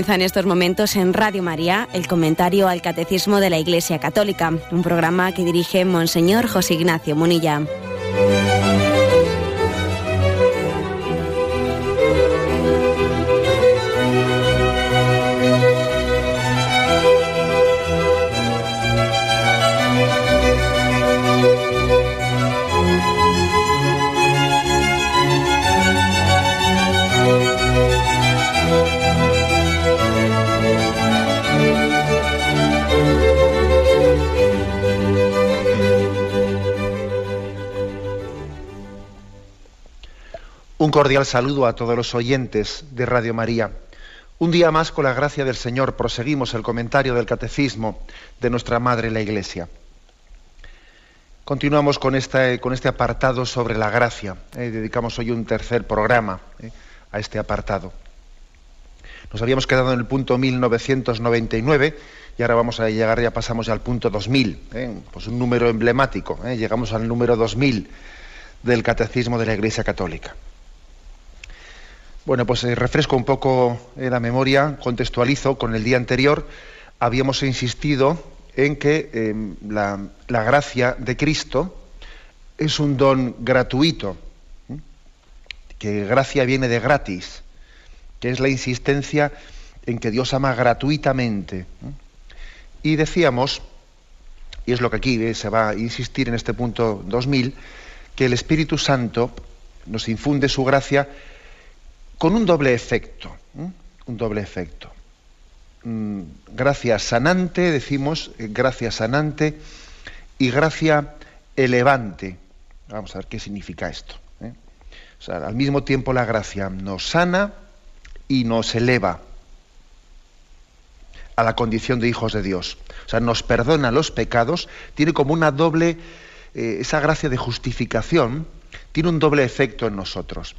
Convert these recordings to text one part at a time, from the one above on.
Comienza en estos momentos en Radio María el comentario al Catecismo de la Iglesia Católica, un programa que dirige Monseñor José Ignacio Munilla. Un cordial saludo a todos los oyentes de Radio María. Un día más, con la gracia del Señor, proseguimos el comentario del Catecismo de nuestra Madre la Iglesia. Continuamos con, con este apartado sobre la gracia. Eh, dedicamos hoy un tercer programa eh, a este apartado. Nos habíamos quedado en el punto 1999 y ahora vamos a llegar, ya pasamos ya al punto 2000, eh, pues un número emblemático. llegamos al número 2000 del Catecismo de la Iglesia Católica. Bueno, pues eh, refresco un poco eh, la memoria, contextualizo con el día anterior. Habíamos insistido en que em, la, gracia de Cristo es un don gratuito, que gracia viene de gratis, que es la insistencia en que Dios ama gratuitamente. Y decíamos, y es lo que aquí eh, se va a insistir en este punto 2000, que el Espíritu Santo nos infunde su gracia con un doble efecto, un doble efecto. Mm, gracia sanante, decimos, eh, gracia sanante y gracia elevante. Vamos a ver qué significa esto. ¿eh? O sea, al mismo tiempo la gracia nos sana y nos eleva a la condición de hijos de Dios. O sea, nos perdona los pecados, tiene como una doble, eh, esa gracia de justificación, tiene un doble efecto en nosotros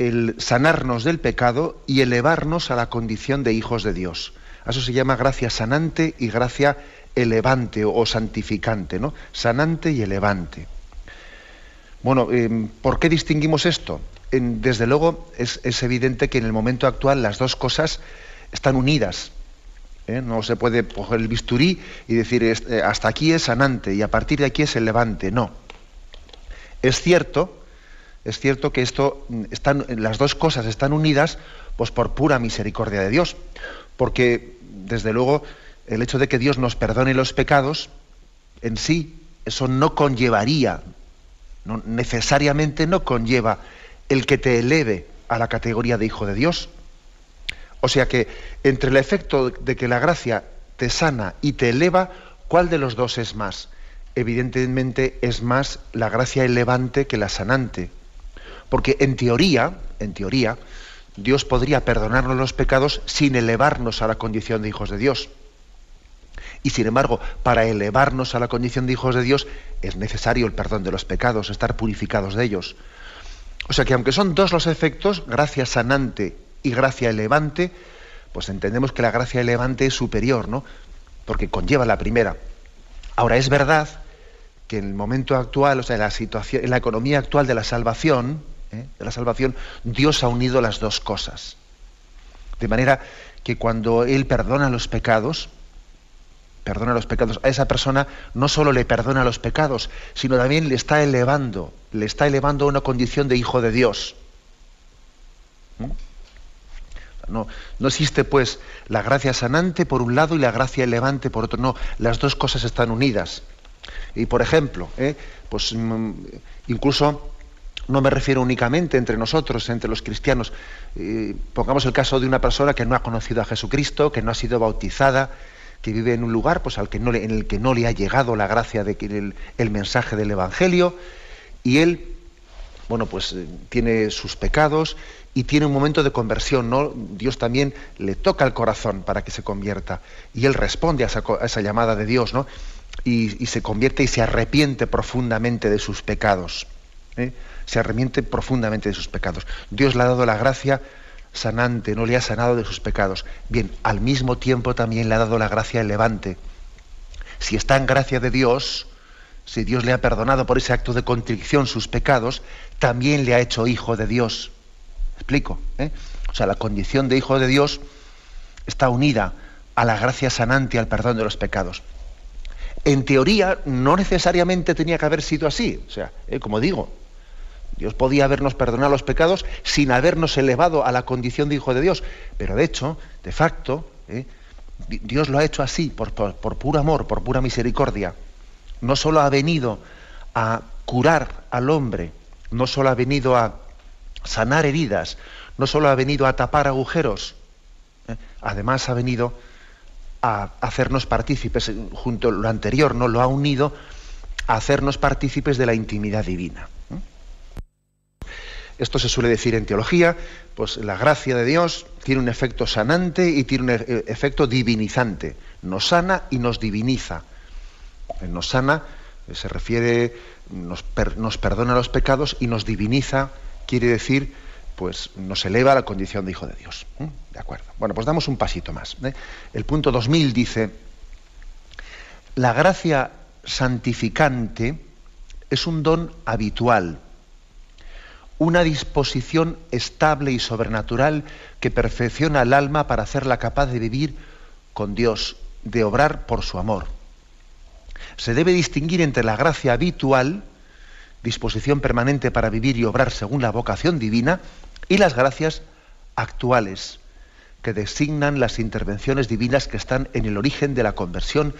el sanarnos del pecado y elevarnos a la condición de hijos de Dios. eso se llama gracia sanante y gracia elevante o, santificante, ¿no? Sanante y elevante. Bueno, em, ¿por qué distinguimos esto? desde luego es, evidente que en el momento actual las dos cosas están unidas. ¿eh? No se puede coger el bisturí y decir eh, hasta aquí es sanante y a partir de aquí es elevante. No. Es cierto es cierto que mm, las dos cosas están unidas pues por pura misericordia de Dios, porque desde luego el hecho de que Dios nos perdone los pecados en sí eso no conllevaría, no, necesariamente no conlleva el que te eleve a la categoría de hijo de Dios. O sea que entre el efecto de que la gracia te sana y te eleva, ¿cuál de los dos es más? Evidentemente es más la gracia elevante que la sanante. Porque en teoría, en teoría, Dios podría perdonarnos los pecados sin elevarnos a la condición de hijos de Dios. Y sin embargo, para elevarnos a la condición de hijos de Dios es necesario el perdón de los pecados, estar purificados de ellos. O sea que aunque son dos los efectos, gracia sanante y gracia elevante, pues entendemos que la gracia elevante es superior, ¿no? Porque conlleva la primera. Ahora es verdad que en el momento actual, o sea, en la situación, en la economía actual de la salvación, ¿eh? de la salvación, Dios ha unido las dos cosas. De manera que cuando Él perdona los pecados, perdona los pecados, a esa persona no solo le perdona los pecados, sino también le está elevando, le está elevando a una condición de hijo de Dios. ¿Mm? No, no, existe pues la gracia sanante por un lado y la gracia elevante por otro. No, las dos cosas están unidas. Y por ejemplo, ¿eh? pues mm, incluso no me refiero únicamente entre nosotros, entre los cristianos. Eh, pongamos el caso de una persona que no ha conocido a Jesucristo, que no ha sido bautizada, que vive en un lugar pues, al que no en el que no le ha llegado la gracia de el, el mensaje del Evangelio, y él, bueno, pues eh, tiene sus pecados y tiene un momento de conversión, ¿no? Dios también le toca el corazón para que se convierta, y él responde a esa, llamada de Dios, ¿no? Y, y, se convierte y se arrepiente profundamente de sus pecados. ¿eh? Se arremiente profundamente de sus pecados. Dios le ha dado la gracia sanante, no le ha sanado de sus pecados. Bien, al mismo tiempo también le ha dado la gracia elevante. Si está en gracia de Dios, si Dios le ha perdonado por ese acto de contrición sus pecados, también le ha hecho hijo de Dios. ¿Explico? ¿Eh? O sea, la condición de hijo de Dios está unida a la gracia sanante y al perdón de los pecados. En teoría, no necesariamente tenía que haber sido así. O sea, eh, como digo, Dios podía habernos perdonado los pecados sin habernos elevado a la condición de hijo de Dios. Pero de hecho, de facto, eh, Dios lo ha hecho así, por, por puro amor, por pura misericordia. No solo ha venido a curar al hombre, no solo ha venido a sanar heridas, no solo ha venido a tapar agujeros, ¿eh? además ha venido a hacernos partícipes, junto a lo anterior, no lo ha unido a hacernos partícipes de la intimidad divina. ¿eh? Esto se suele decir en teología, pues la gracia de Dios tiene un efecto sanante y tiene un e-, efecto divinizante. Nos sana y nos diviniza. Nos sana se refiere, nos, nos perdona los pecados y nos diviniza, quiere decir pues nos eleva a la condición de hijo de Dios. ¿De acuerdo? Bueno, pues damos un pasito más. ¿eh? El punto 2000 dice, la gracia santificante es un don habitual, una disposición estable y sobrenatural que perfecciona al alma para hacerla capaz de vivir con Dios, de obrar por su amor. Se debe distinguir entre la gracia habitual, disposición permanente para vivir y obrar según la vocación divina, y las gracias actuales, que designan las intervenciones divinas que están en el origen de la conversión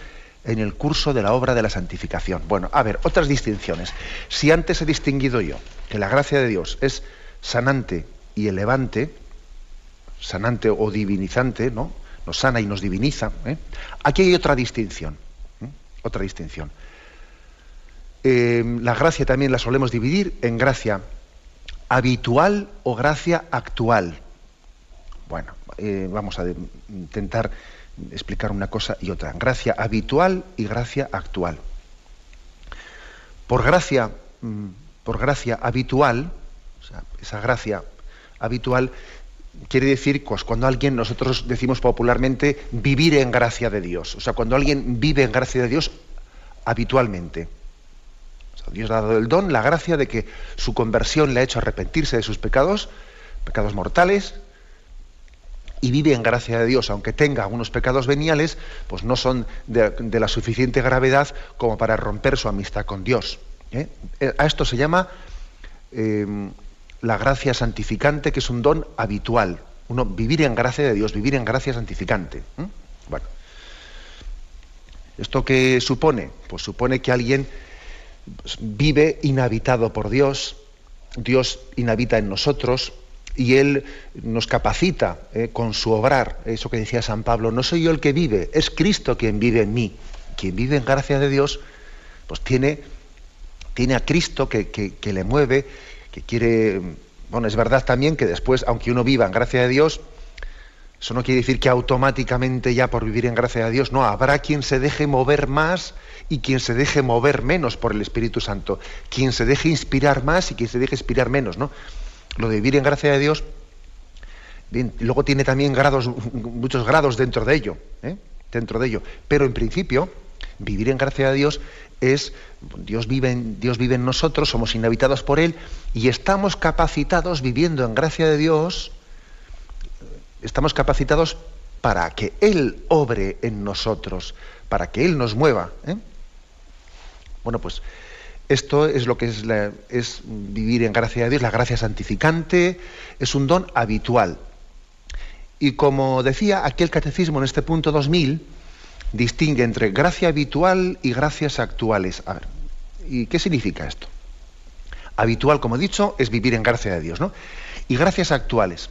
en el curso de la obra de la santificación. Bueno, a ver, otras distinciones. Si antes he distinguido yo que la gracia de Dios es sanante y elevante, sanante o divinizante, ¿no? Nos sana y nos diviniza. ¿eh? Aquí hay otra distinción. ¿eh? Otra distinción. Eh, la gracia también la solemos dividir en gracia habitual o gracia actual. Bueno, eh, vamos a intentar explicar una cosa y otra. Gracia habitual y gracia actual. Por gracia, mm, por gracia habitual, esa gracia habitual quiere decir pues, cuando alguien, nosotros decimos popularmente, vivir en gracia de Dios. O sea, cuando alguien vive en gracia de Dios habitualmente. Dios ha dado el don, la gracia de que su conversión le ha hecho arrepentirse de sus pecados, pecados mortales, y vive en gracia de Dios, aunque tenga algunos pecados veniales, pues no son de, la suficiente gravedad como para romper su amistad con Dios. ¿eh? Eh, a esto se llama em, la gracia santificante, que es un don habitual. Uno vivir en gracia de Dios, vivir en gracia santificante. ¿eh? Bueno. ¿Esto qué supone? Pues supone que alguien pues, vive inhabitado por Dios, Dios inhabita en nosotros y Él nos capacita eh, con su obrar, eso que decía San Pablo, no soy yo el que vive, es Cristo quien vive en mí. Quien vive en gracia de Dios, pues tiene, tiene a Cristo que, que le mueve, que quiere, bueno, es verdad también que después, aunque uno viva en gracia de Dios, eso no quiere decir que automáticamente ya por vivir en gracia de Dios, no, habrá quien se deje mover más y quien se deje mover menos por el Espíritu Santo, quien se deje inspirar más y quien se deje inspirar menos, ¿no? Lo de vivir en gracia de Dios, luego tiene también muchos grados dentro de ello, ¿eh? dentro de ello. Pero en principio, vivir en gracia de Dios es Dios vive, en, Dios vive en nosotros, somos inhabitados por Él y estamos capacitados viviendo en gracia de Dios estamos capacitados para que Él obre en nosotros, para que Él nos mueva. ¿eh? Bueno, pues esto es lo que es, vivir en gracia de Dios, la gracia santificante, es un don habitual. Y como decía aquel catecismo en este punto 2000, distingue entre gracia habitual y gracias actuales. ¿y qué significa esto? Habitual, como he dicho, es vivir en gracia de Dios, ¿no? Y gracias actuales.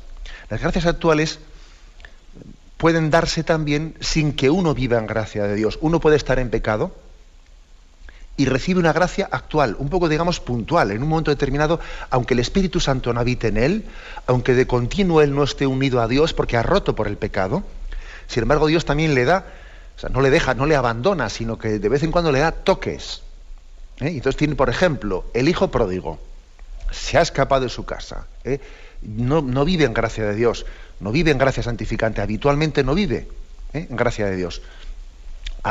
Las gracias actuales pueden darse también sin que uno viva en gracia de Dios. Uno puede estar en pecado y recibe una gracia actual, un poco, digamos, puntual, en un momento determinado, aunque el Espíritu Santo no habite en él, aunque de continuo él no esté unido a Dios porque ha roto por el pecado, sin embargo Dios también le da, o sea, no le deja, no le abandona, sino que de vez en cuando le da toques. ¿eh? Entonces tiene, por ejemplo, el hijo pródigo, se ha escapado de su casa. ¿eh? no, vive en gracia de Dios, no vive en gracia santificante, habitualmente no vive ¿eh? en gracia de Dios.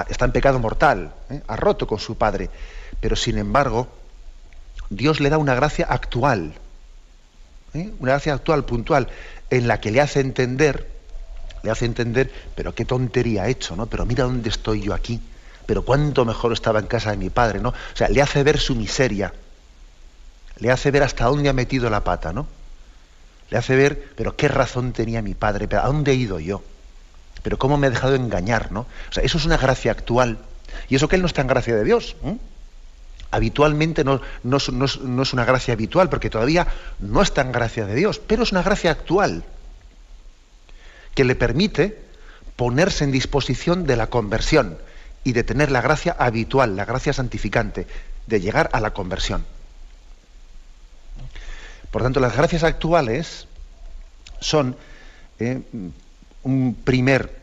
Está en pecado mortal, ¿eh? ha roto con su padre, pero sin embargo, Dios le da una gracia actual, ¿eh? una gracia actual, puntual. en la que le hace entender, le hace entender, pero qué tontería ha hecho, ¿no? Pero mira dónde estoy yo aquí, pero cuánto mejor estaba en casa de mi padre, ¿no? O sea, le hace ver su miseria, le hace ver hasta dónde ha metido la pata, ¿no? Le hace ver, pero qué razón tenía mi padre, pero a dónde he ido yo, pero cómo me he dejado engañar, ¿no? O sea, eso es una gracia actual. Y eso que él no está en gracia de Dios. Habitualmente no, no, es, una gracia habitual, porque todavía no está en gracia de Dios, pero es una gracia actual que le permite ponerse en disposición de la conversión y de tener la gracia habitual, la gracia santificante, de llegar a la conversión. Por tanto, las gracias actuales son eh, un primer,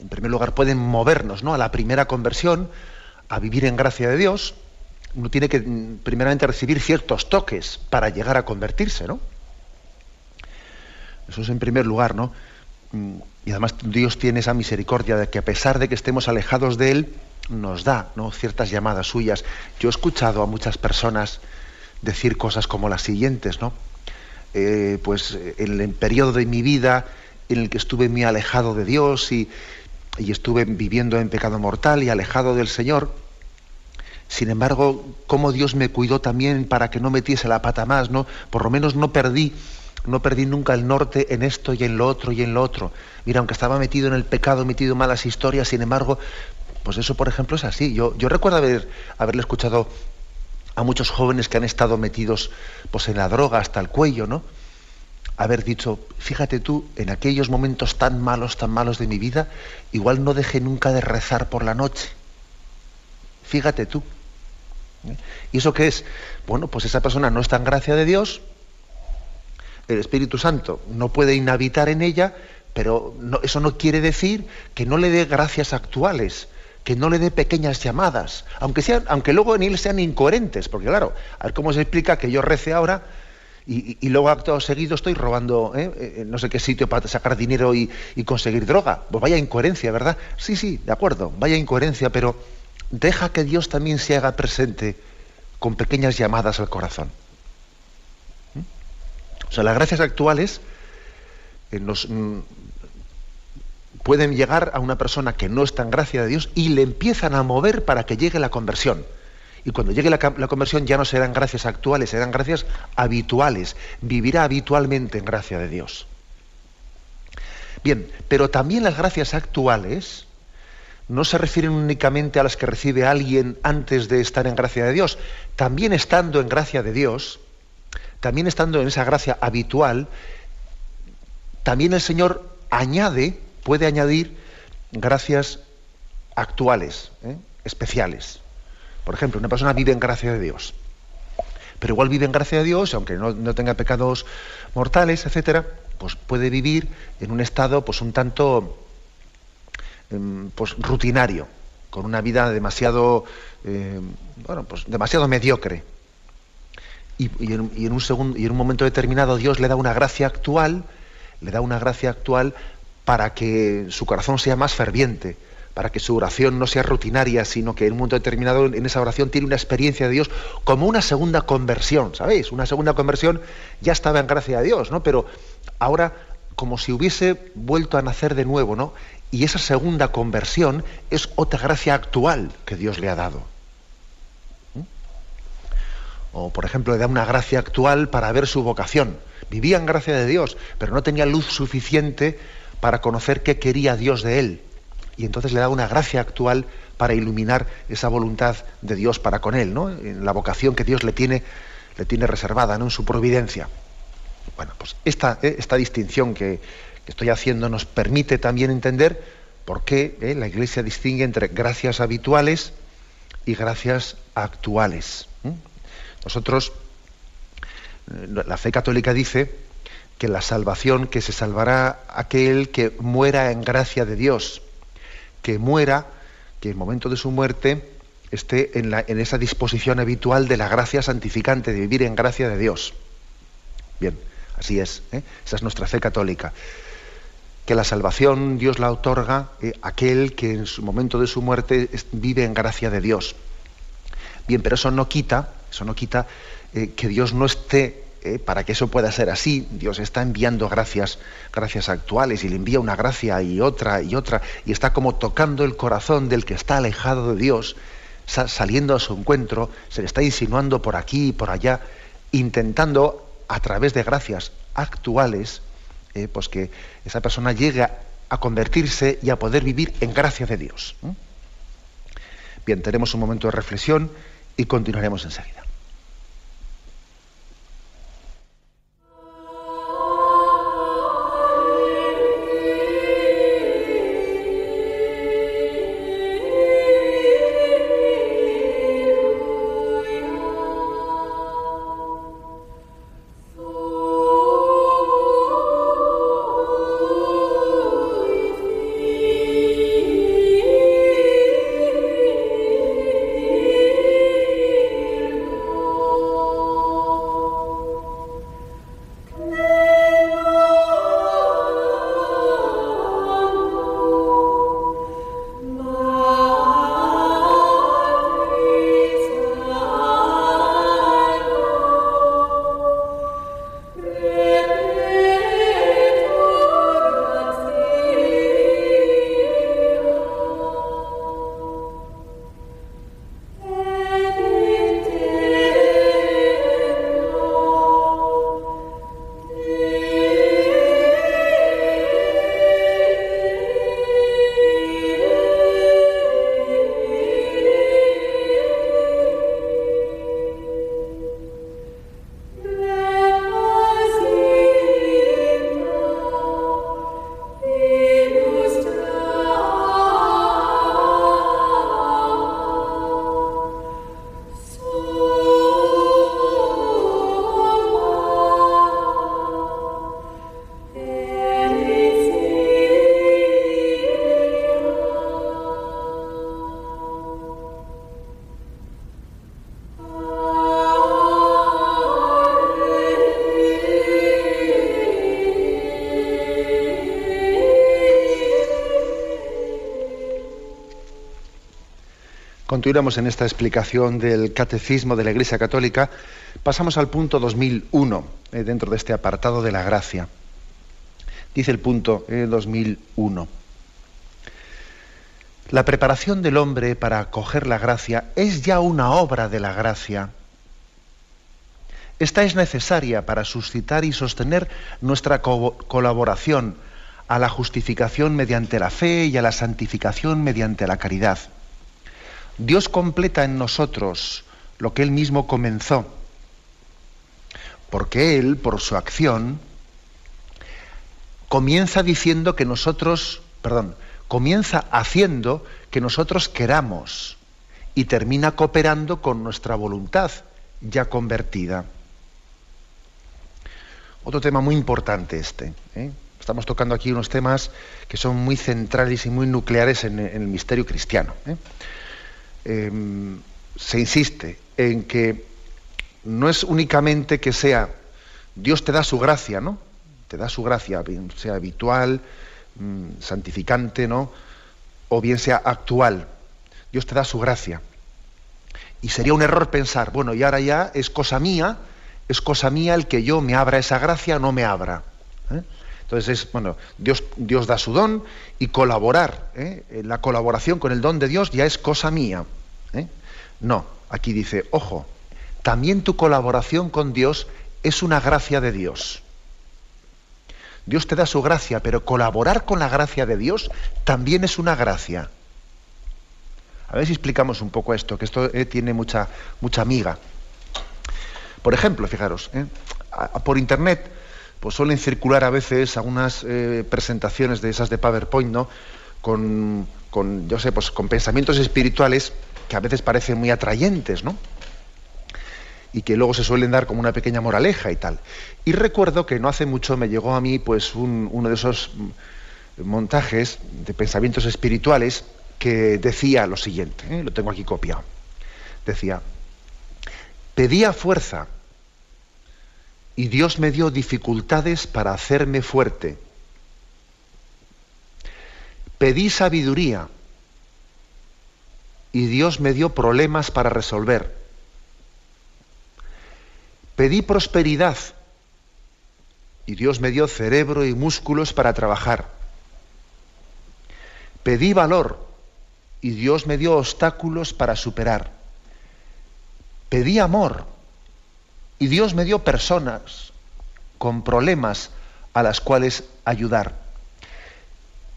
en primer lugar, pueden movernos ¿no? a la primera conversión, a vivir en gracia de Dios. Uno tiene que mm, primeramente recibir ciertos toques para llegar a convertirse, ¿no? Eso es en primer lugar, ¿no? Mm, y además Dios tiene esa misericordia de que a pesar de que estemos alejados de Él, nos da ¿no? ciertas llamadas suyas. Yo he escuchado a muchas personas decir cosas como las siguientes, ¿no? Eh, pues en el periodo de mi vida en el que estuve muy alejado de Dios y, estuve viviendo en pecado mortal y alejado del Señor, sin embargo, cómo Dios me cuidó también para que no metiese la pata más, ¿no? Por lo menos no perdí, no perdí nunca el norte en esto y en lo otro y en lo otro. Mira, aunque estaba metido en el pecado, metido en malas historias, sin embargo, pues eso, por ejemplo, es así. Yo, yo recuerdo haber, haberle escuchado a muchos jóvenes que han estado metidos pues, en la droga hasta el cuello, ¿no? Haber dicho, fíjate tú, en aquellos momentos tan malos, tan malos de mi vida, igual no dejé nunca de rezar por la noche. Fíjate tú. ¿eh? ¿Y eso qué es? Bueno, pues esa persona no está en gracia de Dios, el Espíritu Santo no puede inhabitar en ella, pero eso no quiere decir que no le dé gracias actuales, que no le dé pequeñas llamadas, aunque, sean, aunque luego en él sean incoherentes, porque claro, a ver cómo se explica que yo rece ahora y, luego acto seguido estoy robando ¿eh? Eh, no sé qué sitio para sacar dinero y, conseguir droga. Pues vaya incoherencia, ¿verdad? Sí, sí, de acuerdo, vaya incoherencia, pero deja que Dios también se haga presente con pequeñas llamadas al corazón. ¿Mm? O sea, las gracias actuales eh, nos, mm, pueden llegar a una persona que no está en gracia de Dios y le empiezan a mover para que llegue la conversión. Y cuando llegue la, conversión ya no serán gracias actuales, serán gracias habituales. Vivirá habitualmente en gracia de Dios. Bien, pero también las gracias actuales no se refieren únicamente a las que recibe alguien antes de estar en gracia de Dios. También estando en gracia de Dios, también estando en esa gracia habitual, también el Señor añade puede añadir gracias actuales, ¿eh? especiales. Por ejemplo, una persona vive en gracia de Dios, pero igual vive en gracia de Dios, aunque no, tenga pecados mortales, etcétera, pues puede vivir en un estado pues un tanto em, pues, rutinario, con una vida demasiado, em, bueno, pues demasiado mediocre. Y, en, un segundo, y en un momento determinado Dios le da una gracia actual, le da una gracia actual para que su corazón sea más ferviente, para que su oración no sea rutinaria, sino que en un momento determinado en esa oración tiene una experiencia de Dios como una segunda conversión, ¿sabéis? Una segunda conversión ya estaba en gracia de Dios, ¿no? Pero ahora como si hubiese vuelto a nacer de nuevo, ¿no? Y esa segunda conversión es otra gracia actual que Dios le ha dado. ¿Mm? O, por ejemplo, le da una gracia actual para ver su vocación. Vivía en gracia de Dios, pero no tenía luz suficiente para conocer qué quería Dios de él. Y entonces le da una gracia actual para iluminar esa voluntad de Dios para con él, ¿no? En la vocación que Dios le tiene, le tiene reservada, ¿no? En su providencia. Bueno, pues esta, eh, esta distinción que, estoy haciendo nos permite también entender por qué eh, la Iglesia distingue entre gracias habituales y gracias actuales. Nosotros, eh, la fe católica dice que la salvación, que se salvará aquel que muera en gracia de Dios, que muera, que en el momento de su muerte esté en, la, en esa disposición habitual de la gracia santificante, de vivir en gracia de Dios. Bien, así es, ¿eh? esa es nuestra fe católica. Que la salvación Dios la otorga eh, aquel que en su momento de su muerte vive en gracia de Dios. Bien, pero eso no quita, eso no quita eh, que Dios no esté eh, para que eso pueda ser así, Dios está enviando gracias, gracias actuales y le envía una gracia y otra y otra y está como tocando el corazón del que está alejado de Dios, saliendo a su encuentro, se le está insinuando por aquí y por allá, intentando a través de gracias actuales, eh, pues que esa persona llegue a, convertirse y a poder vivir en gracia de Dios. Bien, tenemos un momento de reflexión y continuaremos enseguida. Continuamos en esta explicación del catecismo de la Iglesia Católica, pasamos al punto 2001, eh, dentro de este apartado de la gracia. Dice el punto 2001. Eh, la preparación del hombre para acoger la gracia es ya una obra de la gracia. Esta es necesaria para suscitar y sostener nuestra colaboración a la justificación mediante la fe y a la santificación mediante la caridad. Dios completa en nosotros lo que Él mismo comenzó, porque Él, por su acción, comienza diciendo que nosotros, perdón, comienza haciendo que nosotros queramos y termina cooperando con nuestra voluntad ya convertida. Otro tema muy importante este. ¿eh? Estamos tocando aquí unos temas que son muy centrales y muy nucleares en, el misterio cristiano. ¿eh? Em, se insiste en que no es únicamente que sea, Dios te da su gracia, ¿no? Te da su gracia, bien sea habitual, mm, santificante, ¿no? O bien sea actual. Dios te da su gracia. Y sería un error pensar, bueno, y ahora ya es cosa mía, es cosa mía el que yo me abra esa gracia o no me abra. ¿eh? Entonces es, bueno, Dios, Dios da su don y colaborar, ¿eh? la colaboración con el don de Dios ya es cosa mía. ¿eh? No, aquí dice, ojo, también tu colaboración con Dios es una gracia de Dios. Dios te da su gracia, pero colaborar con la gracia de Dios también es una gracia. A ver si explicamos un poco esto, que esto eh, tiene mucha, mucha amiga. Por ejemplo, fijaros, por internet pues suelen circular a veces algunas eh, presentaciones de esas de PowerPoint, ¿no? Con, yo sé, pues con pensamientos espirituales que a veces parecen muy atrayentes, ¿no? Y que luego se suelen dar como una pequeña moraleja y tal. Y recuerdo que no hace mucho me llegó a mí, pues, uno de esos montajes de pensamientos espirituales que decía lo siguiente, ¿eh? lo tengo aquí copiado. Decía, pedía fuerza y Dios me dio dificultades para hacerme fuerte. Pedí sabiduría y Dios me dio problemas para resolver. Pedí prosperidad y Dios me dio cerebro y músculos para trabajar. Pedí valor y Dios me dio obstáculos para superar. Pedí amor y Dios me dio personas con problemas a las cuales ayudar.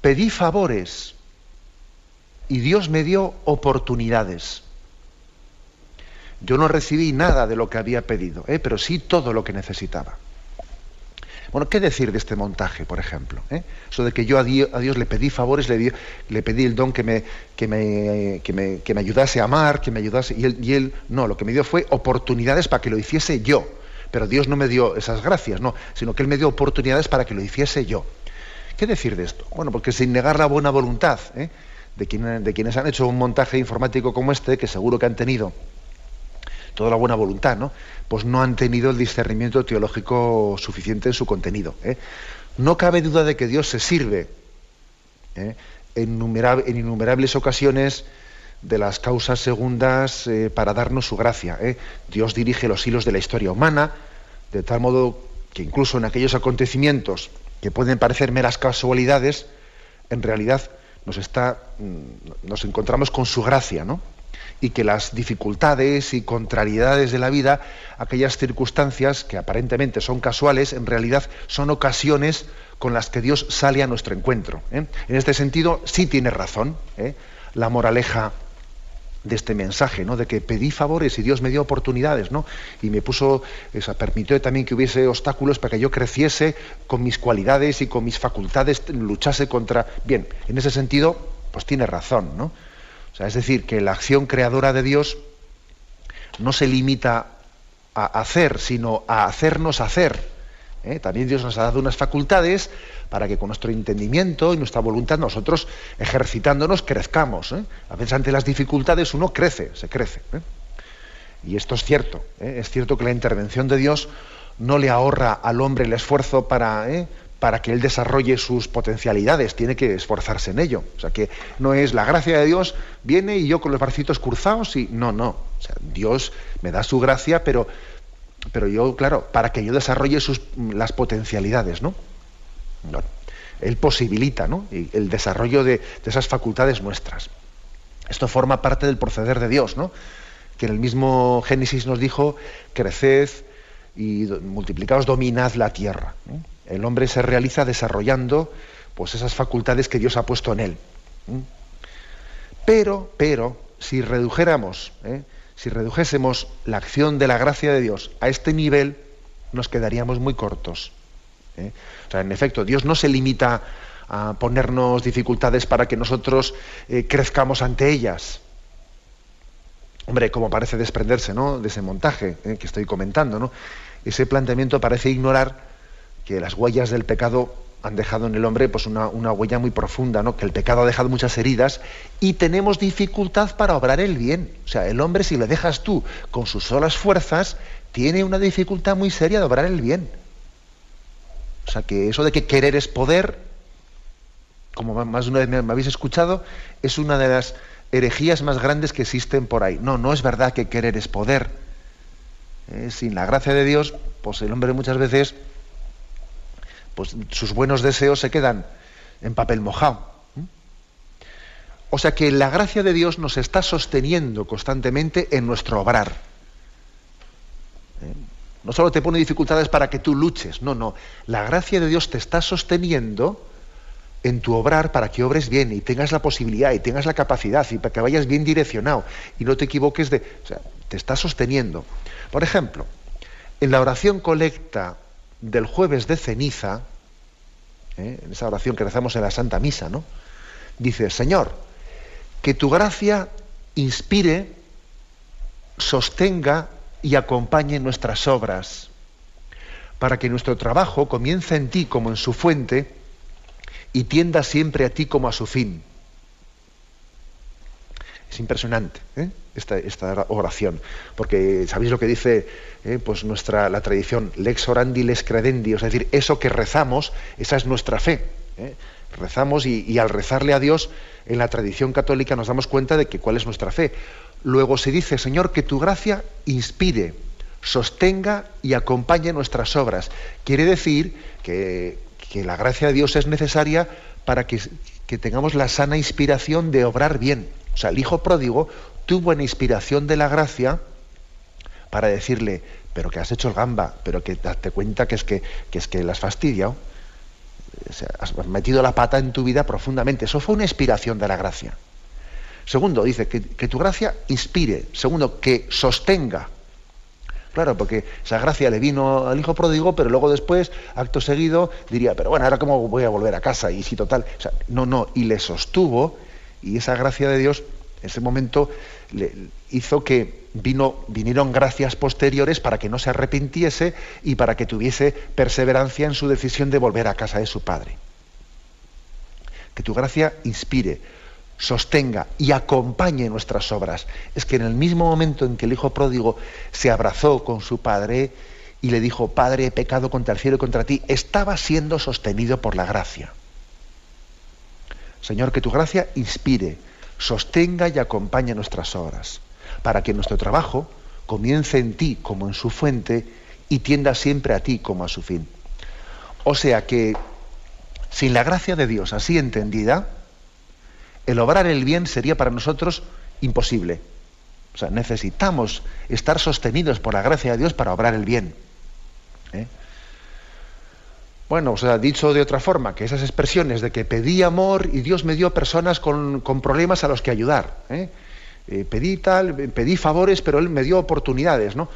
Pedí favores y Dios me dio oportunidades. Yo no recibí nada de lo que había pedido, ¿eh? pero sí todo lo que necesitaba. Bueno, ¿qué decir de este montaje, por ejemplo? ¿Eh? Eso de que yo a Dios, le pedí favores, le, le, pedí el don que me, que, me, que, me, que me, ayudase a amar, que me ayudase, y él, y él no, lo que me dio fue oportunidades para que lo hiciese yo. Pero Dios no me dio esas gracias, no, sino que Él me dio oportunidades para que lo hiciese yo. ¿Qué decir de esto? Bueno, porque sin negar la buena voluntad ¿eh? de, de quienes han hecho un montaje informático como este, que seguro que han tenido toda la buena voluntad, ¿no? Pues no han tenido el discernimiento teológico suficiente en su contenido. ¿eh? No cabe duda de que Dios se sirve ¿eh? en, innumerables ocasiones de las causas segundas eh, para darnos su gracia. Dios dirige los hilos de la historia humana, de tal modo que incluso en aquellos acontecimientos que pueden parecer meras casualidades, en realidad nos, está, mm, nos encontramos con su gracia, ¿no? Y que las dificultades y contrariedades de la vida, aquellas circunstancias que aparentemente son casuales, en realidad son ocasiones con las que Dios sale a nuestro encuentro. ¿eh? En este sentido, sí tiene razón ¿eh? la moraleja de este mensaje, ¿no? de que pedí favores y Dios me dio oportunidades, ¿no? y me puso, permitió también que hubiese obstáculos para que yo creciese con mis cualidades y con mis facultades, luchase contra... Bien, en ese sentido, pues tiene razón, ¿no? Es decir, que la acción creadora de Dios no se limita a hacer, sino a hacernos hacer. ¿eh? También Dios nos ha dado unas facultades para que con nuestro entendimiento y nuestra voluntad nosotros, ejercitándonos, crezcamos. ¿eh? A veces ante las dificultades uno crece, se crece. ¿eh? Y esto es cierto. Es cierto que la intervención de Dios no le ahorra al hombre el esfuerzo para, para que él desarrolle sus potencialidades, tiene que esforzarse en ello. O sea que no es la gracia de Dios, viene y yo con los bracitos cruzados y no, no. O sea, Dios me da su gracia, pero, pero yo, claro, para que yo desarrolle sus, las potencialidades, ¿no? él posibilita ¿no? el desarrollo de, de, esas facultades nuestras. Esto forma parte del proceder de Dios, ¿no? que en el mismo Génesis nos dijo, creced y multiplicaos, dominad la tierra. El hombre se realiza desarrollando pues, esas facultades que Dios ha puesto en él. Pero, pero, si redujéramos, ¿eh? si redujésemos la acción de la gracia de Dios a este nivel, nos quedaríamos muy cortos. ¿eh? O sea, en efecto, Dios no se limita a ponernos dificultades para que nosotros eh, crezcamos ante ellas. Hombre, como parece desprenderse ¿no? de ese montaje que estoy comentando, ¿no? ese planteamiento parece ignorar que las huellas del pecado han dejado en el hombre pues una, huella muy profunda, ¿no? que el pecado ha dejado muchas heridas y tenemos dificultad para obrar el bien. O sea, el hombre si le dejas tú con sus solas fuerzas, tiene una dificultad muy seria de obrar el bien. O sea, que eso de que querer es poder, como más de una vez me, habéis escuchado, es una de las herejías más grandes que existen por ahí. No, no es verdad que querer es poder. Eh, sin la gracia de Dios, pues el hombre muchas veces pues sus buenos deseos se quedan en papel mojado. O sea que la gracia de Dios nos está sosteniendo constantemente en nuestro obrar. ¿Eh? No solo te pone dificultades para que tú luches, no, no. La gracia de Dios te está sosteniendo en tu obrar para que obres bien y tengas la posibilidad y tengas la capacidad y para que vayas bien direccionado y no te equivoques de... O sea, te está sosteniendo. Por ejemplo, en la oración colecta del jueves de ceniza, ¿eh? en esa oración que rezamos en la Santa Misa, ¿no? Dice, Señor, que tu gracia inspire, sostenga y acompañe nuestras obras, para que nuestro trabajo comience en ti como en su fuente y tienda siempre a ti como a su fin. Es impresionante ¿eh? esta, oración, porque sabéis lo que dice ¿eh? pues nuestra, la tradición, lex orandi, lex credendi, es decir, eso que rezamos, esa es nuestra fe. ¿eh? Rezamos y, al rezarle a Dios, en la tradición católica nos damos cuenta de que cuál es nuestra fe. Luego se dice, Señor, que tu gracia inspire, sostenga y acompañe nuestras obras. Quiere decir que, la gracia de Dios es necesaria para que, que tengamos la sana inspiración de obrar bien. O sea, el hijo pródigo tuvo una inspiración de la gracia para decirle, pero que has hecho el gamba, pero que date cuenta que es que, que es que las fastidiado. has metido la pata en tu vida profundamente. Eso fue una inspiración de la gracia. Segundo, dice que, que tu gracia inspire. Segundo, que sostenga. Claro, porque esa gracia le vino al hijo pródigo, pero luego después, acto seguido, diría, pero bueno, ahora cómo voy a volver a casa y si total. O sea, no, no, y le sostuvo, y esa gracia de Dios, en ese momento, le hizo que vinieron gracias posteriores para que no se arrepintiese y para que tuviese perseverancia en su decisión de volver a casa de su padre. Que tu gracia inspire, sostenga y acompañe nuestras obras. Es que en el mismo momento en que el hijo pródigo se abrazó con su padre y le dijo, Padre, he pecado contra el cielo y contra ti, estaba siendo sostenido por la gracia. Señor, que tu gracia inspire, sostenga y acompañe nuestras obras, para que nuestro trabajo comience en ti como en su fuente y tienda siempre a ti como a su fin. O sea que, sin la gracia de Dios así entendida, el obrar el bien sería para nosotros imposible. O sea, necesitamos estar sostenidos por la gracia de Dios para obrar el bien. Bueno, o sea, dicho de otra forma, que esas expresiones de que pedí amor y Dios me dio personas con, problemas a los que ayudar. ¿eh? Eh, pedí tal, pedí favores, pero Él me dio oportunidades, ¿no?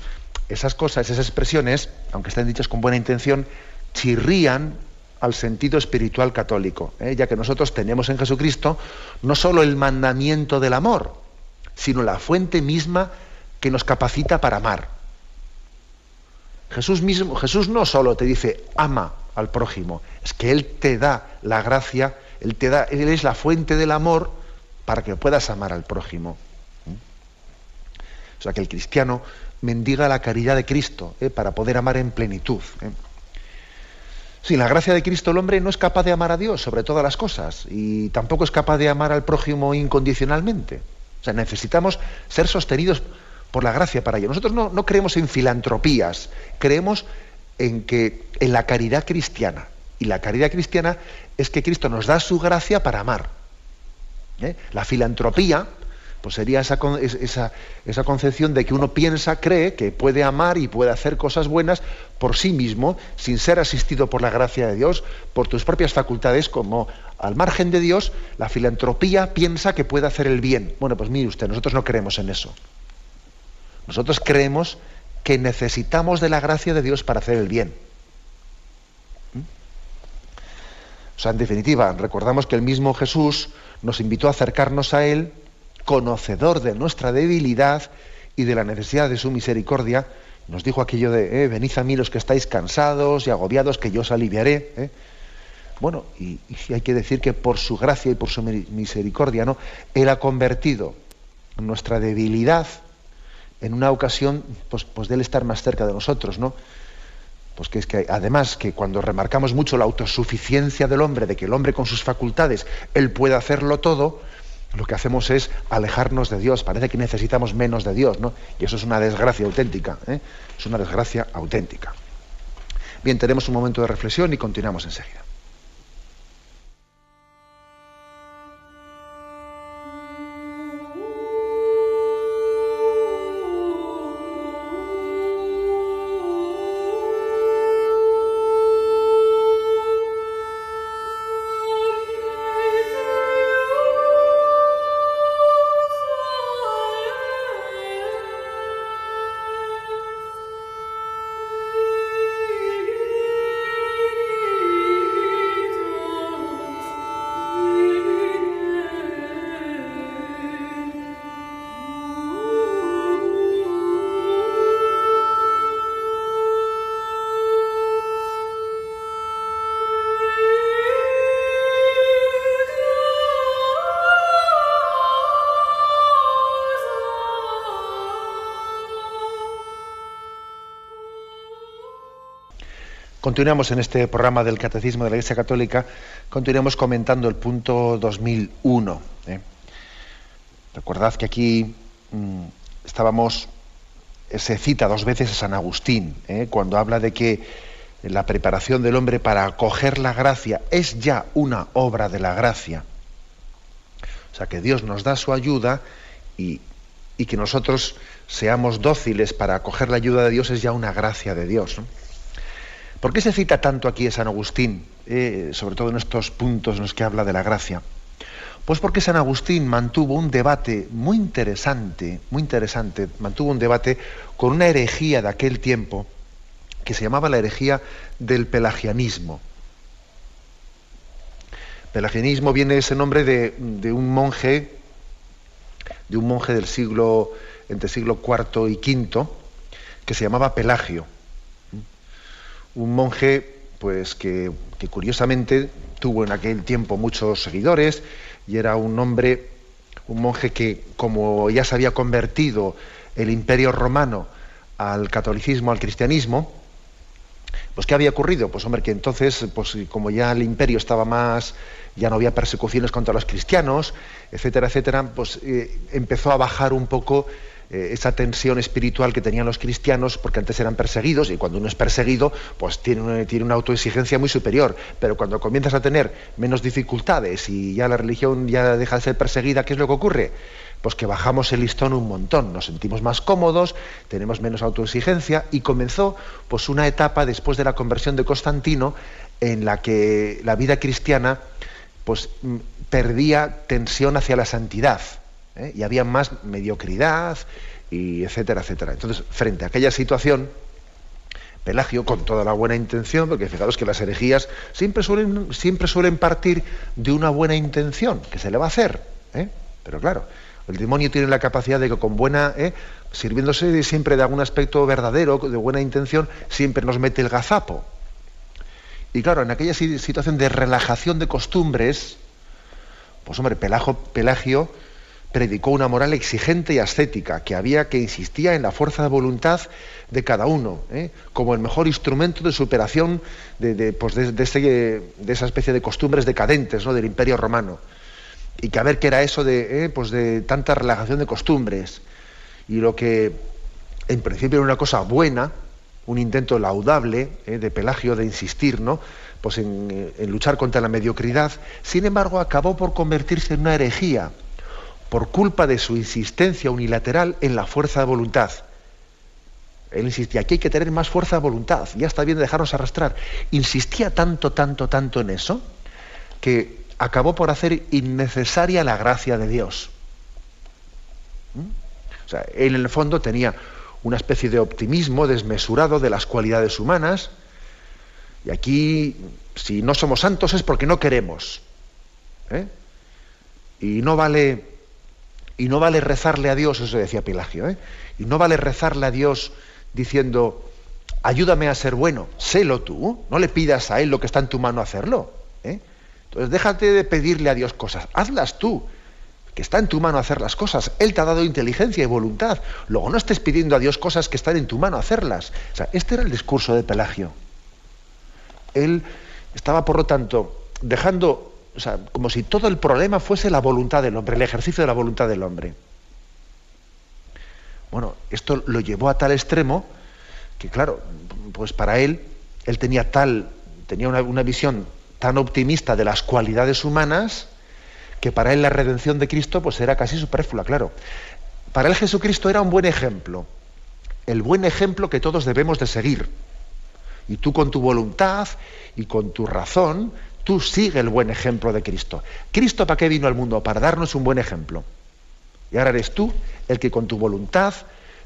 Esas cosas, esas expresiones, aunque estén dichas con buena intención, chirrían al sentido espiritual católico, ¿eh? ya que nosotros tenemos en Jesucristo no solo el mandamiento del amor, sino la fuente misma que nos capacita para amar. Jesús mismo, Jesús no solo te dice ama al prójimo, es que Él te da la gracia, Él te da, Él es la fuente del amor para que puedas amar al prójimo. ¿Mm? O sea que el cristiano mendiga la caridad de Cristo ¿eh? para poder amar en plenitud. ¿eh? Sin la gracia de Cristo el hombre no es capaz de amar a Dios sobre todas las cosas y tampoco es capaz de amar al prójimo incondicionalmente. O sea, necesitamos ser sostenidos por la gracia para ello. Nosotros no, creemos en filantropías, creemos en que en la caridad cristiana. Y la caridad cristiana es que Cristo nos da su gracia para amar. ¿Eh? La filantropía pues sería esa, esa, concepción de que uno piensa, cree que puede amar y puede hacer cosas buenas por sí mismo, sin ser asistido por la gracia de Dios, por tus propias facultades, como al margen de Dios, la filantropía piensa que puede hacer el bien. Bueno, pues mire usted, nosotros no creemos en eso. Nosotros creemos que necesitamos de la gracia de Dios para hacer el bien. ¿Mm? O sea, en definitiva, recordamos que el mismo Jesús nos invitó a acercarnos a Él conocedor de nuestra debilidad y de la necesidad de su misericordia, nos dijo aquello de, eh, venid a mí los que estáis cansados y agobiados, que yo os aliviaré. ¿eh? Bueno, y, hay que decir que por su gracia y por su misericordia, ¿no? Él ha convertido nuestra debilidad en una ocasión pues, pues de él estar más cerca de nosotros, ¿no? Pues que es que además que cuando remarcamos mucho la autosuficiencia del hombre, de que el hombre con sus facultades, él puede hacerlo todo, lo que hacemos es alejarnos de Dios. Parece que necesitamos menos de Dios, ¿no? Y eso es una desgracia auténtica. ¿eh? Es una desgracia auténtica. Bien, tenemos un momento de reflexión y continuamos enseguida. Continuamos en este programa del Catecismo de la Iglesia Católica, continuamos comentando el punto 2001. ¿eh? Recordad que aquí mm, estábamos se cita dos veces a San Agustín, ¿eh? cuando habla de que la preparación del hombre para acoger la gracia es ya una obra de la gracia. O sea, que Dios nos da su ayuda y, que nosotros seamos dóciles para acoger la ayuda de Dios es ya una gracia de Dios. ¿Por qué se cita tanto aquí a San Agustín, eh, sobre todo en estos puntos en los que habla de la gracia? Pues porque San Agustín mantuvo un debate muy interesante, muy interesante, mantuvo un debate con una herejía de aquel tiempo que se llamaba la herejía del pelagianismo. Pelagianismo viene ese nombre de, un monje, de un monje del siglo, entre siglo IV y V, que se llamaba Pelagio. Un monje, pues que curiosamente tuvo en aquel tiempo muchos seguidores, y era un hombre, un monje que como ya se había convertido el imperio romano al catolicismo, al cristianismo, pues ¿qué había ocurrido? Pues hombre, que entonces, pues como ya el imperio estaba más, ya no había persecuciones contra los cristianos, etcétera, etcétera, pues eh, empezó a bajar un poco eh, esa tensión espiritual que tenían los cristianos, porque antes eran perseguidos, y cuando uno es perseguido, pues tiene una, tiene una autoexigencia muy superior. Pero cuando comienzas a tener menos dificultades y ya la religión ya deja de ser perseguida, ¿qué es lo que ocurre? Pues que bajamos el listón un montón, nos sentimos más cómodos, tenemos menos autoexigencia, y comenzó pues una etapa después de la conversión de Constantino en la que la vida cristiana pues mm, perdía tensión hacia la santidad ¿eh? y había más mediocridad, y etcétera, etcétera. Entonces, frente a aquella situación, Pelagio, con toda la buena intención, porque fijaros que las herejías siempre suelen, siempre suelen partir de una buena intención, que se le va a hacer. ¿eh? Pero claro, el demonio tiene la capacidad de que con buena, ¿eh? sirviéndose siempre de algún aspecto verdadero, de buena intención, siempre nos mete el gazapo. Y claro, en aquella situación de relajación de costumbres, pues hombre, Pelagio predicó una moral exigente y ascética, que había que insistía en la fuerza de voluntad de cada uno, ¿eh? como el mejor instrumento de superación de, pues de, esa especie de costumbres decadentes ¿no? del imperio romano. Y que a ver qué era eso de, ¿eh? pues tanta relajación de costumbres. Y lo que en principio era una cosa buena, un intento laudable ¿eh? de Pelagio de insistir ¿no? pues en luchar contra la mediocridad, sin embargo acabó por convertirse en una herejía por culpa de su insistencia unilateral en la fuerza de voluntad. Él insistía, aquí hay que tener más fuerza de voluntad, ya está bien de dejarnos arrastrar. Insistía tanto, tanto, tanto en eso, que acabó por hacer innecesaria la gracia de Dios. ¿Mm? O sea, él en el fondo tenía una especie de optimismo desmesurado de las cualidades humanas, y aquí, si no somos santos es porque no queremos. ¿eh? Y no vale y no vale rezarle a Dios, eso decía Pelagio, ¿eh? y no vale rezarle a Dios diciendo, ayúdame a ser bueno, sélo tú, no le pidas a Él lo que está en tu mano hacerlo. ¿eh? Entonces déjate de pedirle a Dios cosas, hazlas tú, que está en tu mano hacer las cosas. Él te ha dado inteligencia y voluntad. Luego no estés pidiendo a Dios cosas que están en tu mano hacerlas. O sea, este era el discurso de Pelagio. Él estaba, por lo tanto, dejando o sea, como si todo el problema fuese la voluntad del hombre, el ejercicio de la voluntad del hombre. Bueno, esto lo llevó a tal extremo que, claro, pues para él, él tenía tal, tenía una, visión tan optimista de las cualidades humanas que para él la redención de Cristo pues era casi superflua, claro. Para él Jesucristo era un buen ejemplo, el buen ejemplo que todos debemos de seguir. Y tú con tu voluntad y con tu razón Tú sigue el buen ejemplo de Cristo. ¿Cristo para qué vino al mundo? Para darnos un buen ejemplo. Y ahora eres tú el que con tu voluntad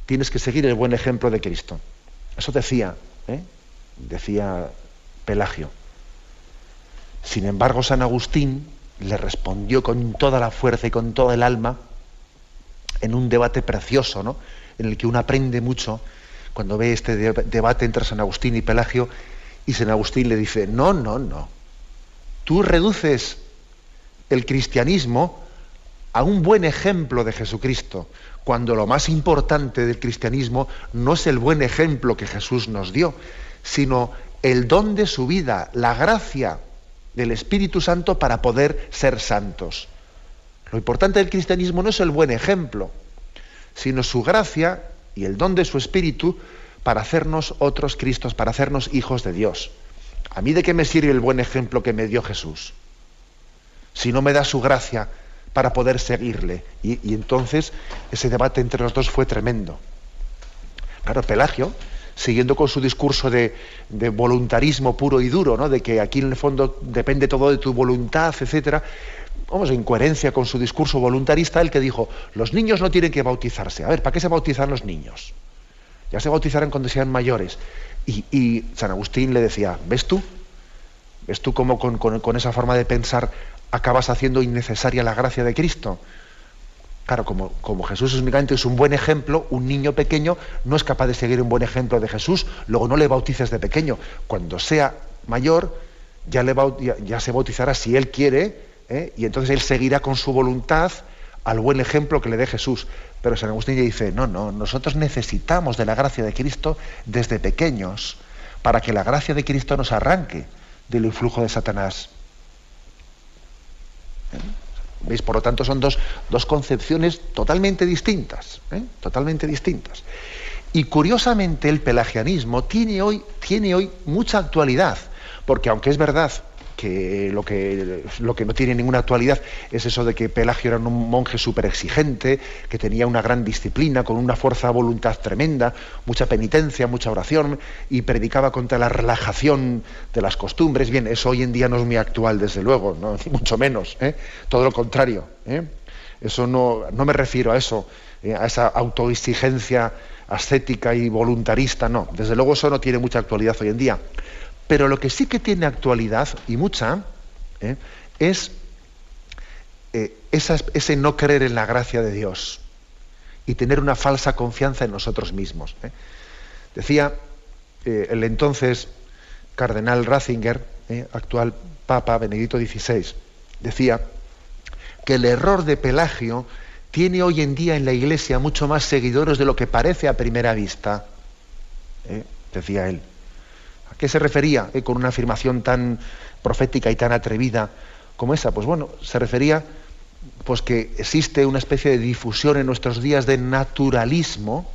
tienes que seguir el buen ejemplo de Cristo. Eso decía, ¿eh? decía Pelagio. Sin embargo, San Agustín le respondió con toda la fuerza y con toda el alma en un debate precioso, ¿no? en el que uno aprende mucho cuando ve este debate entre San Agustín y Pelagio, y San Agustín le dice, no, no, no, tú reduces el cristianismo a un buen ejemplo de Jesucristo, cuando lo más importante del cristianismo no es el buen ejemplo que Jesús nos dio, sino el don de su vida, la gracia del Espíritu Santo para poder ser santos. Lo importante del cristianismo no es el buen ejemplo, sino su gracia y el don de su Espíritu para hacernos otros Cristos, para hacernos hijos de Dios. ¿A mí de qué me sirve el buen ejemplo que me dio Jesús? Si no me da su gracia para poder seguirle. Y, entonces ese debate entre los dos fue tremendo. Claro, Pelagio, siguiendo con su discurso de, voluntarismo puro y duro, ¿no? de que aquí en el fondo depende todo de tu voluntad, etcétera, vamos, en coherencia con su discurso voluntarista, el que dijo, los niños no tienen que bautizarse. A ver, ¿para qué se bautizan los niños? Ya se bautizarán cuando sean mayores. Y, San Agustín le decía, ¿ves tú? ¿Ves tú cómo con, esa forma de pensar acabas haciendo innecesaria la gracia de Cristo? Claro, como, como, Jesús únicamente es un buen ejemplo, un niño pequeño no es capaz de seguir un buen ejemplo de Jesús, luego no le bautices de pequeño. Cuando sea mayor, ya, le ya, se bautizará si él quiere, ¿eh? y entonces él seguirá con su voluntad al buen ejemplo que le dé Jesús. Pero San Agustín dice, no, no, nosotros necesitamos de la gracia de Cristo desde pequeños, para que la gracia de Cristo nos arranque del influjo de Satanás. ¿Eh? ¿Veis? Por lo tanto, son dos, concepciones totalmente distintas, ¿eh? totalmente distintas. Y curiosamente el pelagianismo tiene hoy, tiene hoy mucha actualidad, porque aunque es verdad que lo, que lo que no tiene ninguna actualidad es eso de que Pelagio era un monje súper exigente, que tenía una gran disciplina, con una fuerza de voluntad tremenda, mucha penitencia, mucha oración, y predicaba contra la relajación de las costumbres. Bien, eso hoy en día no es muy actual, desde luego, ¿no? ni mucho menos, ¿eh? todo lo contrario. ¿eh? Eso no, no me refiero a eso, ¿eh? a esa autoexigencia ascética y voluntarista, no. Desde luego eso no tiene mucha actualidad hoy en día. Pero lo que sí que tiene actualidad, y mucha, ¿eh? es eh, ese no creer en la gracia de Dios y tener una falsa confianza en nosotros mismos. ¿eh? Decía el entonces cardenal Ratzinger, actual Papa Benedicto XVI, decía que el error de Pelagio tiene hoy en día en la Iglesia mucho más seguidores de lo que parece a primera vista. Decía él qué se refería eh, con una afirmación tan profética y tan atrevida como esa? Pues bueno, se refería pues que existe una especie de difusión en nuestros días de naturalismo,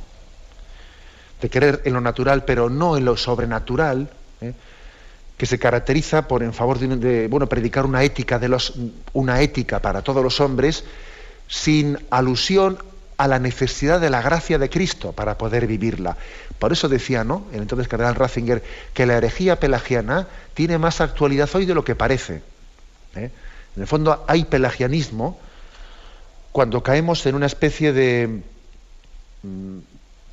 de creer en lo natural pero no en lo sobrenatural, ¿eh? que se caracteriza por en favor de, bueno, predicar una ética de los, una ética para todos los hombres sin alusión a la necesidad de la gracia de Cristo para poder vivirla. Por eso decía, ¿no? El entonces cardenal Ratzinger, que la herejía pelagiana tiene más actualidad hoy de lo que parece. ¿eh? En el fondo hay pelagianismo cuando caemos en una especie de, mm,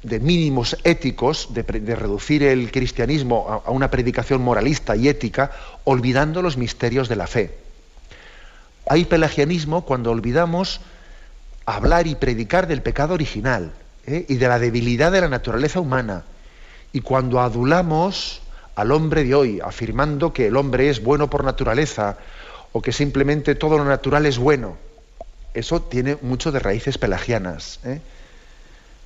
de mínimos éticos, de, reducir el cristianismo a una predicación moralista y ética, olvidando los misterios de la fe. Hay pelagianismo cuando olvidamos hablar y predicar del pecado original ¿eh? y de la debilidad de la naturaleza humana. Y cuando adulamos al hombre de hoy, afirmando que el hombre es bueno por naturaleza o que simplemente todo lo natural es bueno, eso tiene mucho de raíces pelagianas. ¿eh?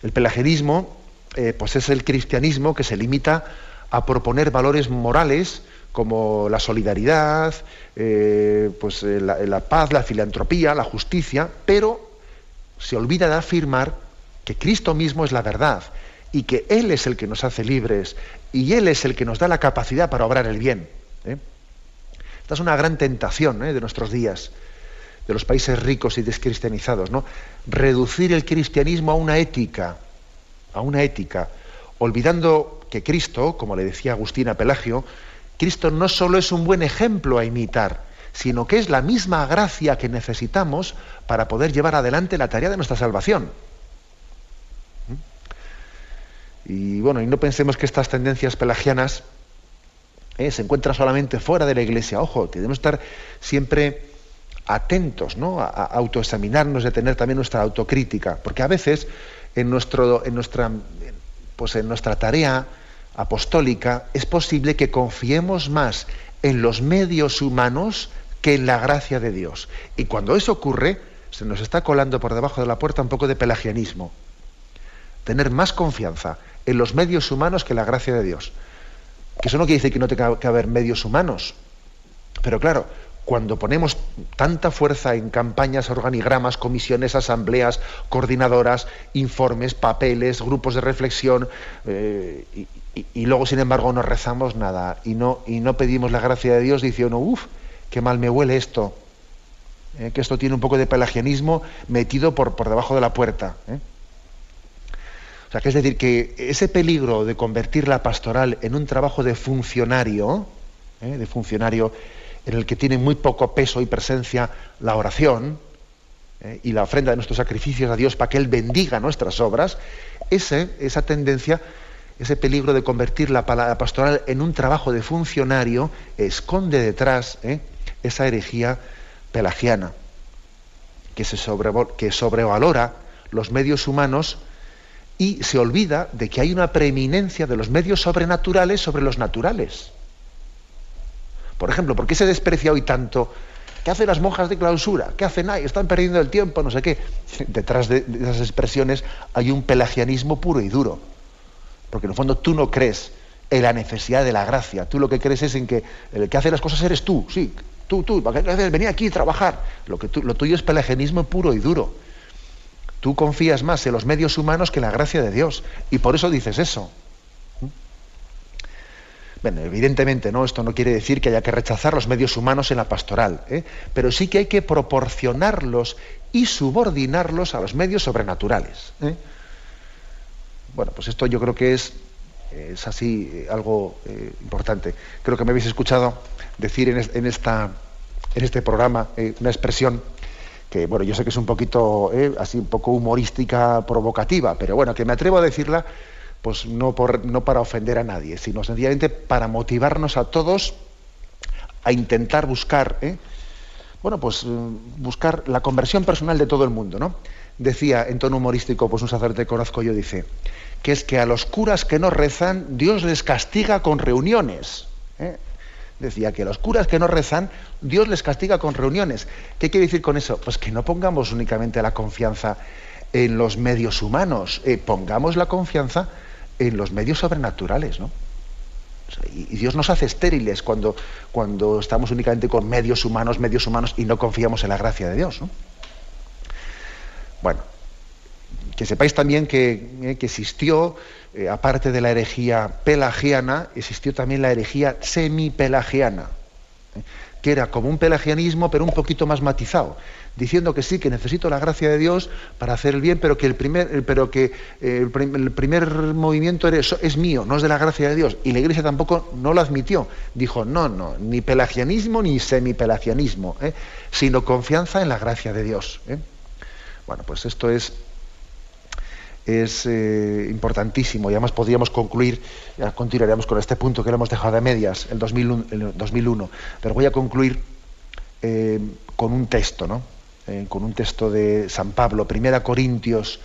El pelagianismo eh, pues es el cristianismo que se limita a proponer valores morales como la solidaridad, pues, la, la paz, la filantropía, la justicia, pero se olvida de afirmar que Cristo mismo es la verdad y que Él es el que nos hace libres y Él es el que nos da la capacidad para obrar el bien. ¿eh? Esta es una gran tentación ¿eh? de nuestros días, de los países ricos y descristianizados, ¿no? Reducir el cristianismo a una ética, a una ética, olvidando que Cristo, como le decía Agustín a Pelagio, Cristo no solo es un buen ejemplo a imitar, sino que es la misma gracia que necesitamos para poder llevar adelante la tarea de nuestra salvación. Y bueno, y no pensemos que estas tendencias pelagianas eh, se encuentran solamente fuera de la iglesia. Ojo, tenemos que estar siempre atentos ¿no? a, autoexaminarnos, de tener también nuestra autocrítica, porque a veces en, nuestro, en, nuestra, pues en nuestra tarea apostólica es posible que confiemos más en los medios humanos que en la gracia de Dios. Y cuando eso ocurre, se nos está colando por debajo de la puerta un poco de pelagianismo. Tener más confianza en los medios humanos que la gracia de Dios. Que eso no quiere decir que no tenga que haber medios humanos. Pero claro, cuando ponemos tanta fuerza en campañas, organigramas, comisiones, asambleas, coordinadoras, informes, papeles, grupos de reflexión, eh, y, luego, sin embargo, no rezamos nada y no, y no pedimos la gracia de Dios, dice uno, uff, qué mal me huele esto, eh, que esto tiene un poco de pelagianismo metido por, por debajo de la puerta. ¿eh? O sea, que es decir, que ese peligro de convertir la pastoral en un trabajo de funcionario, de funcionario, en el que tiene muy poco peso y presencia la oración eh, y la ofrenda de nuestros sacrificios a Dios para que Él bendiga nuestras obras, ese, esa tendencia, ese peligro de convertir la, pastoral en un trabajo de funcionario, esconde detrás eh, esa herejía pelagiana, que, se que sobrevalora los medios humanos y se olvida de que hay una preeminencia de los medios sobrenaturales sobre los naturales. Por ejemplo, ¿por qué se desprecia hoy tanto? ¿Qué hacen las monjas de clausura? ¿Qué hacen ahí? Están perdiendo el tiempo, no sé qué. Detrás de, esas expresiones hay un pelagianismo puro y duro. Porque en el fondo tú no crees en la necesidad de la gracia. Tú lo que crees es en que el que hace las cosas eres tú, sí. Tú, tú, venir aquí a trabajar. Lo, que lo tuyo es pelagianismo puro y duro. Tú confías más en los medios humanos que en la gracia de Dios. Y por eso dices eso. Bueno, evidentemente, ¿no? Esto no quiere decir que haya que rechazar los medios humanos en la pastoral, ¿eh? pero sí que hay que proporcionarlos y subordinarlos a los medios sobrenaturales. ¿eh? Bueno, pues esto yo creo que es, es así eh, algo importante. Creo que me habéis escuchado decir en, esta, en este programa una expresión que, bueno, yo sé que es un poquito, así un poco humorística, provocativa, pero bueno, que me atrevo a decirla pues no, por, no para ofender a nadie, sino sencillamente para motivarnos a todos a intentar buscar, ¿eh? bueno, pues mm, buscar la conversión personal de todo el mundo, ¿no? Decía en tono humorístico, pues un sacerdote que conozco yo, dice, que es que a los curas que no rezan, Dios les castiga con reuniones. ¿eh? Decía que los curas que no rezan, Dios les castiga con reuniones. ¿Qué quiere decir con eso? Pues que no pongamos únicamente la confianza en los medios humanos, eh, pongamos la confianza en los medios sobrenaturales, ¿no? y, Dios nos hace estériles cuando, cuando estamos únicamente con medios humanos, medios humanos, y no confiamos en la gracia de Dios, ¿no? Bueno, que sepáis también que, eh, existió, eh, aparte de la herejía pelagiana, existió también la herejía semipelagiana, ¿eh? que era como un pelagianismo, pero un poquito más matizado diciendo que sí, que necesito la gracia de Dios para hacer el bien, pero que el primer, pero que, eh, el, primer movimiento es, es mío, no es de la gracia de Dios. Y la Iglesia tampoco no lo admitió. Dijo, no, no, ni pelagianismo ni semipelagianismo, ¿eh? sino confianza en la gracia de Dios. ¿eh? Bueno, pues esto es es importantísimo y además podríamos concluir, ya continuaremos con este punto que lo hemos dejado a medias, el 2001, el 2001 pero voy a concluir con un texto, ¿no? Eh, con un texto de San Pablo, Primera Corintios,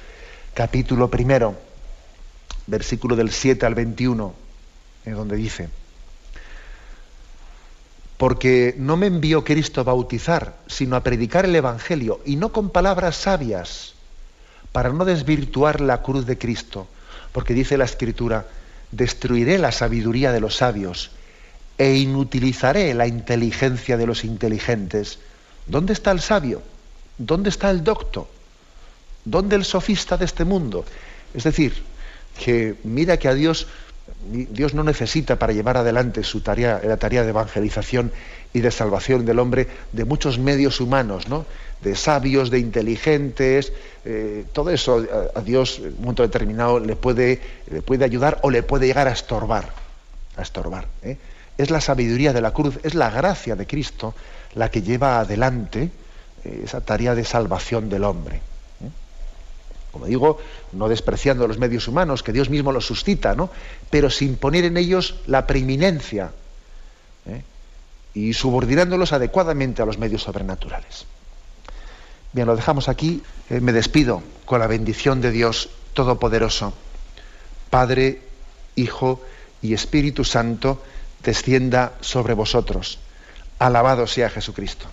capítulo primero, versículo del 7 al 21, en donde dice, porque no me envió Cristo a bautizar, sino a predicar el Evangelio, y no con palabras sabias, para no desvirtuar la cruz de Cristo, porque dice la Escritura, destruiré la sabiduría de los sabios e inutilizaré la inteligencia de los inteligentes. ¿Dónde está el sabio? ¿Dónde está el docto? ¿Dónde el sofista de este mundo? Es decir, que mira que a Dios, Dios no necesita para llevar adelante su tarea, la tarea de evangelización y de salvación del hombre, de muchos medios humanos, ¿no? de sabios, de inteligentes, eh, todo eso a, Dios en un momento determinado le puede, le puede ayudar o le puede llegar a estorbar. A estorbar. ¿eh? Es la sabiduría de la cruz, es la gracia de Cristo la que lleva adelante esa tarea de salvación del hombre. Como digo, no despreciando los medios humanos, que Dios mismo los suscita, ¿no? pero sin poner en ellos la preeminencia ¿eh? y subordinándolos adecuadamente a los medios sobrenaturales. Bien, lo dejamos aquí. Eh, me despido con la bendición de Dios Todopoderoso. Padre, Hijo y Espíritu Santo, descienda sobre vosotros. Alabado sea Jesucristo.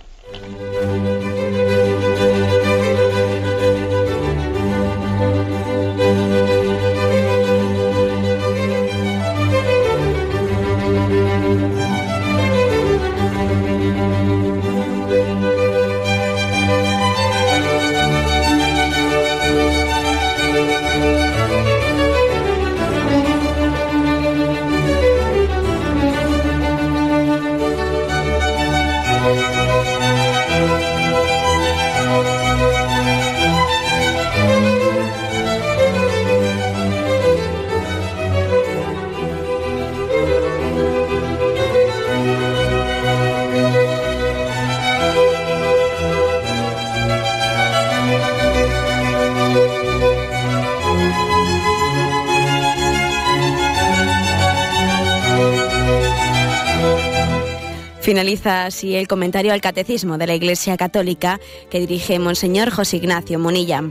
Finaliza así el comentario al Catecismo de la Iglesia Católica que dirige Monseñor José Ignacio Monilla.